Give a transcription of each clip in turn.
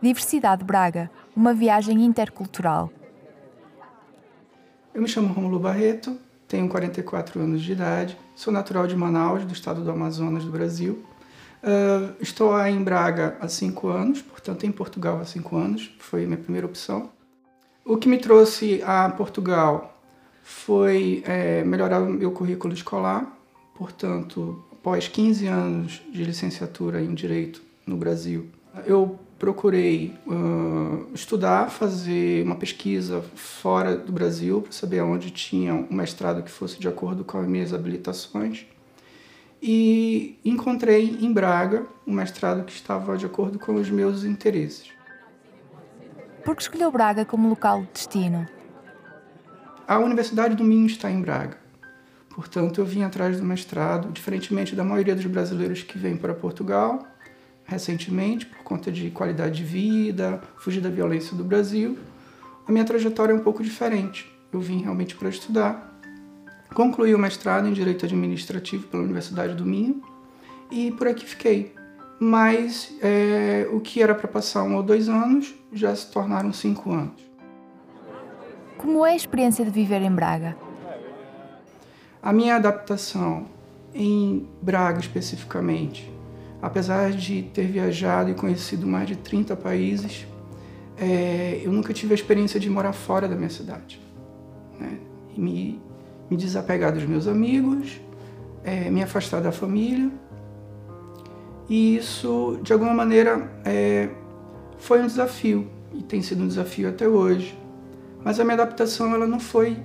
Diversidade Braga, uma viagem intercultural. Eu me chamo Romulo Barreto, tenho 44 anos de idade, sou natural de Manaus, do estado do Amazonas, do Brasil. Uh, estou em Braga há cinco anos, portanto em Portugal há cinco anos, foi minha primeira opção. O que me trouxe a Portugal foi é, melhorar o meu currículo escolar, portanto, após 15 anos de licenciatura em Direito no Brasil, eu procurei uh, estudar, fazer uma pesquisa fora do Brasil para saber onde tinha um mestrado que fosse de acordo com as minhas habilitações. E encontrei em Braga um mestrado que estava de acordo com os meus interesses. Por que escolheu Braga como local de destino? A Universidade do Minho está em Braga. Portanto, eu vim atrás do mestrado, diferentemente da maioria dos brasileiros que vêm para Portugal recentemente, por conta de qualidade de vida, fugir da violência do Brasil. A minha trajetória é um pouco diferente. Eu vim realmente para estudar. Concluí o mestrado em Direito Administrativo pela Universidade do Minho e por aqui fiquei. Mas é, o que era para passar um ou dois anos já se tornaram cinco anos. Como é a experiência de viver em Braga? A minha adaptação em Braga especificamente, apesar de ter viajado e conhecido mais de 30 países, é, eu nunca tive a experiência de morar fora da minha cidade. Né? Me, me desapegar dos meus amigos, é, me afastar da família. E isso, de alguma maneira, é, foi um desafio e tem sido um desafio até hoje. Mas a minha adaptação ela não foi,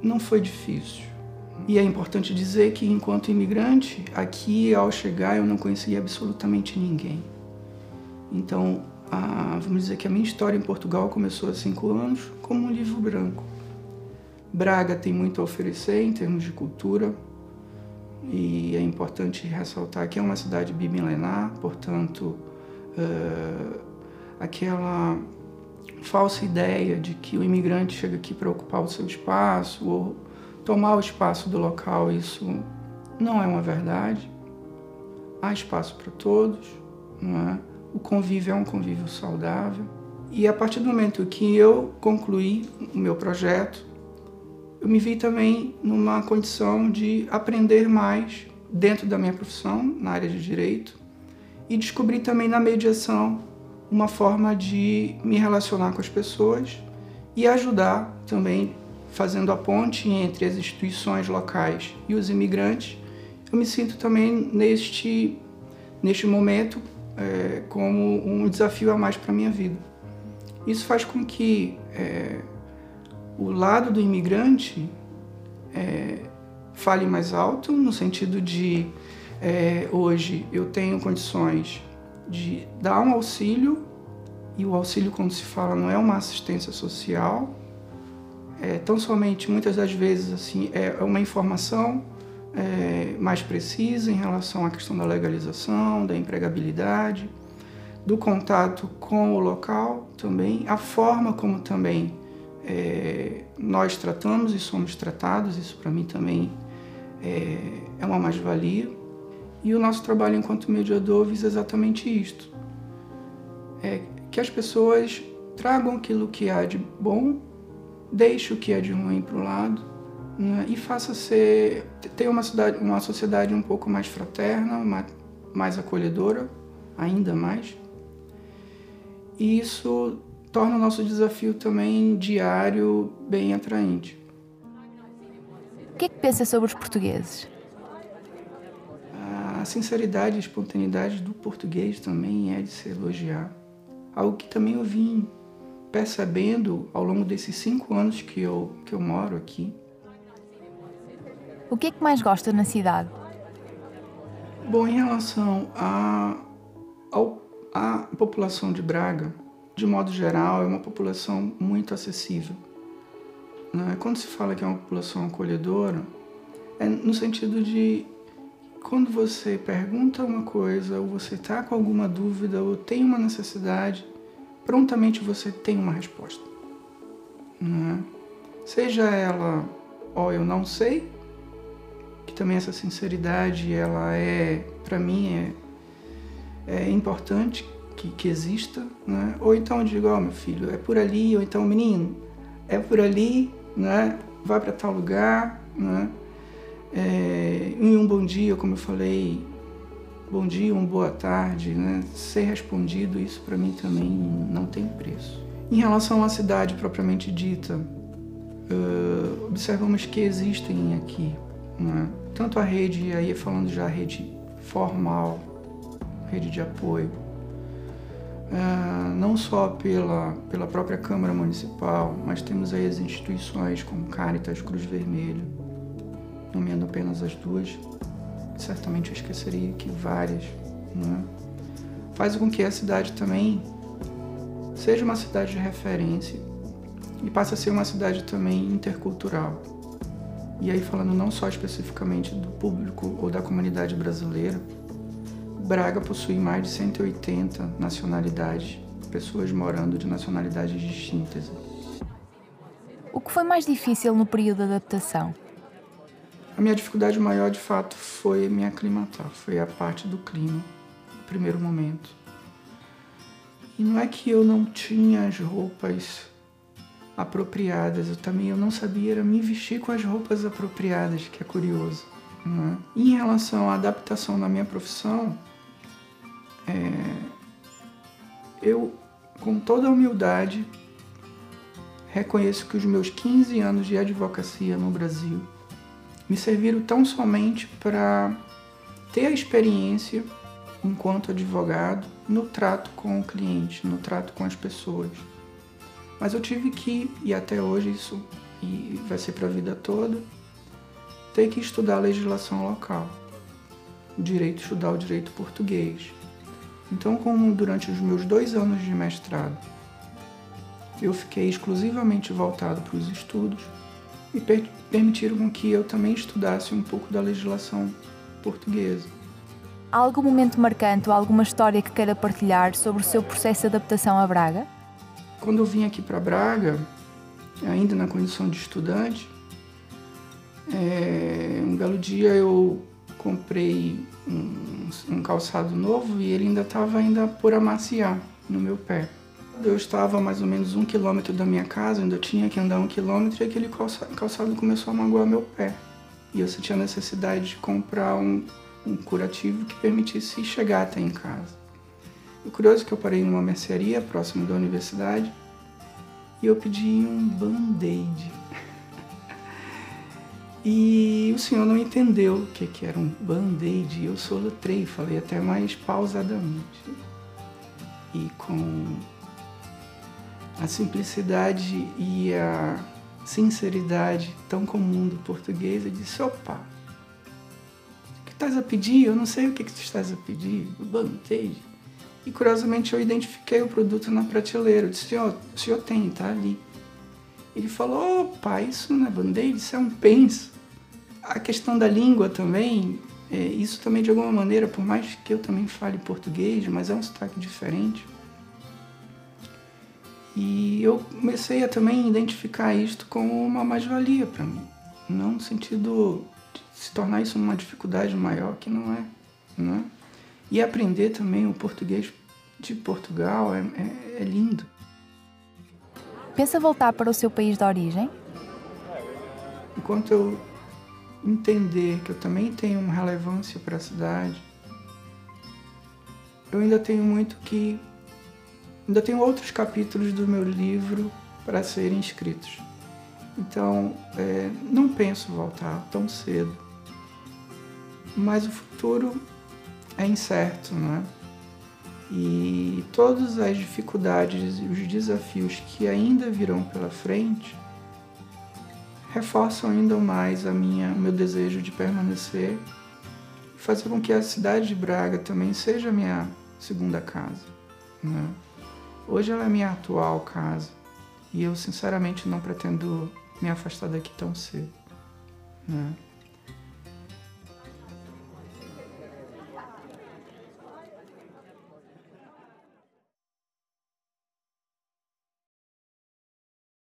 não foi difícil. E é importante dizer que, enquanto imigrante, aqui ao chegar eu não conhecia absolutamente ninguém. Então, a, vamos dizer que a minha história em Portugal começou há cinco anos como um livro branco. Braga tem muito a oferecer em termos de cultura, e é importante ressaltar que é uma cidade bimilenar, portanto, uh, aquela falsa ideia de que o imigrante chega aqui para ocupar o seu espaço ou tomar o espaço do local, isso não é uma verdade. Há espaço para todos, não é? O convívio é um convívio saudável. E a partir do momento que eu concluí o meu projeto, eu me vi também numa condição de aprender mais dentro da minha profissão, na área de direito, e descobri também na mediação uma forma de me relacionar com as pessoas e ajudar também, fazendo a ponte entre as instituições locais e os imigrantes. Eu me sinto também neste, neste momento é, como um desafio a mais para a minha vida. Isso faz com que é, o lado do imigrante é, fale mais alto, no sentido de é, hoje eu tenho condições de dar um auxílio, e o auxílio, quando se fala, não é uma assistência social, é tão somente, muitas das vezes, assim, é, uma informação é, mais precisa em relação à questão da legalização, da empregabilidade, do contato com o local também, a forma como também é, nós tratamos e somos tratados, isso para mim também é, é uma mais-valia. E o nosso trabalho enquanto mediador visa exatamente isto: é que as pessoas tragam aquilo que há de bom, deixe o que é de ruim para o lado né, e faça ser ter uma, cidade, uma sociedade um pouco mais fraterna, uma, mais acolhedora, ainda mais. E isso torna o nosso desafio também diário bem atraente. O que é que pensa sobre os portugueses? A sinceridade e espontaneidade do português também é de se elogiar. Algo que também eu vim percebendo ao longo desses cinco anos que eu, que eu moro aqui. O que é que mais gosta na cidade? Bom, em relação à a, a população de Braga, de modo geral, é uma população muito acessível. Né? Quando se fala que é uma população acolhedora, é no sentido de quando você pergunta uma coisa, ou você está com alguma dúvida, ou tem uma necessidade, prontamente você tem uma resposta. Né? Seja ela, ó, oh, eu não sei, que também essa sinceridade, ela é, para mim, é, é importante que, que exista, né? ou então digo, ó oh, meu filho, é por ali, ou então menino, é por ali, né? vai para tal lugar, né? É, em um bom dia, como eu falei, bom dia, uma boa tarde, né? ser respondido, isso para mim também não tem preço. Em relação à cidade propriamente dita, uh, observamos que existem aqui, né? tanto a rede, aí falando já rede formal, rede de apoio, uh, não só pela, pela própria Câmara Municipal, mas temos aí as instituições como Caritas, Cruz Vermelha, nomeando apenas as duas, certamente eu esqueceria que várias, né? faz com que a cidade também seja uma cidade de referência e passe a ser uma cidade também intercultural. E aí falando não só especificamente do público ou da comunidade brasileira, Braga possui mais de 180 nacionalidades, pessoas morando de nacionalidades distintas. O que foi mais difícil no período de adaptação? A minha dificuldade maior, de fato, foi me aclimatar, foi a parte do clima, no primeiro momento. E não é que eu não tinha as roupas apropriadas, eu também eu não sabia era me vestir com as roupas apropriadas, que é curioso. É? Em relação à adaptação na minha profissão, é, eu, com toda a humildade, reconheço que os meus 15 anos de advocacia no Brasil me serviram tão somente para ter a experiência enquanto advogado no trato com o cliente, no trato com as pessoas. Mas eu tive que, e até hoje isso e vai ser para a vida toda, ter que estudar a legislação local, o direito, estudar o direito português. Então, como durante os meus dois anos de mestrado eu fiquei exclusivamente voltado para os estudos, e per permitiram que eu também estudasse um pouco da legislação portuguesa. Há algum momento marcante ou alguma história que queira partilhar sobre o seu processo de adaptação a Braga? Quando eu vim aqui para Braga, ainda na condição de estudante, é, um belo dia eu comprei um, um calçado novo e ele ainda estava ainda por amaciar no meu pé. Eu estava a mais ou menos um quilômetro da minha casa, ainda tinha que andar um quilômetro e aquele calçado começou a magoar meu pé. E eu senti a necessidade de comprar um, um curativo que permitisse chegar até em casa. O curioso é que eu parei numa mercearia próximo da universidade e eu pedi um band-aid. e o senhor não entendeu o que, que era um band-aid. Eu solutrei, falei até mais pausadamente. E com a simplicidade e a sinceridade tão comum do português, eu disse: opa, o que estás a pedir? Eu não sei o que, que tu estás a pedir. Band-aid. E curiosamente eu identifiquei o produto na prateleira. Eu disse: ó, o senhor tem, tá ali. Ele falou: opa, isso não é band-aid, isso é um penso. A questão da língua também, é, isso também de alguma maneira, por mais que eu também fale português, mas é um sotaque diferente e eu comecei a também identificar isto como uma mais-valia para mim, não no sentido de se tornar isso uma dificuldade maior, que não é. Não é? E aprender também o português de Portugal é, é, é lindo. Pensa voltar para o seu país de origem? Enquanto eu entender que eu também tenho uma relevância para a cidade, eu ainda tenho muito que Ainda tenho outros capítulos do meu livro para serem escritos. Então, é, não penso voltar tão cedo. Mas o futuro é incerto, né? E todas as dificuldades e os desafios que ainda virão pela frente reforçam ainda mais a minha, meu desejo de permanecer e fazer com que a cidade de Braga também seja minha segunda casa. Né? Hoje ela é minha atual casa e eu sinceramente não pretendo me afastar daqui tão cedo. Né?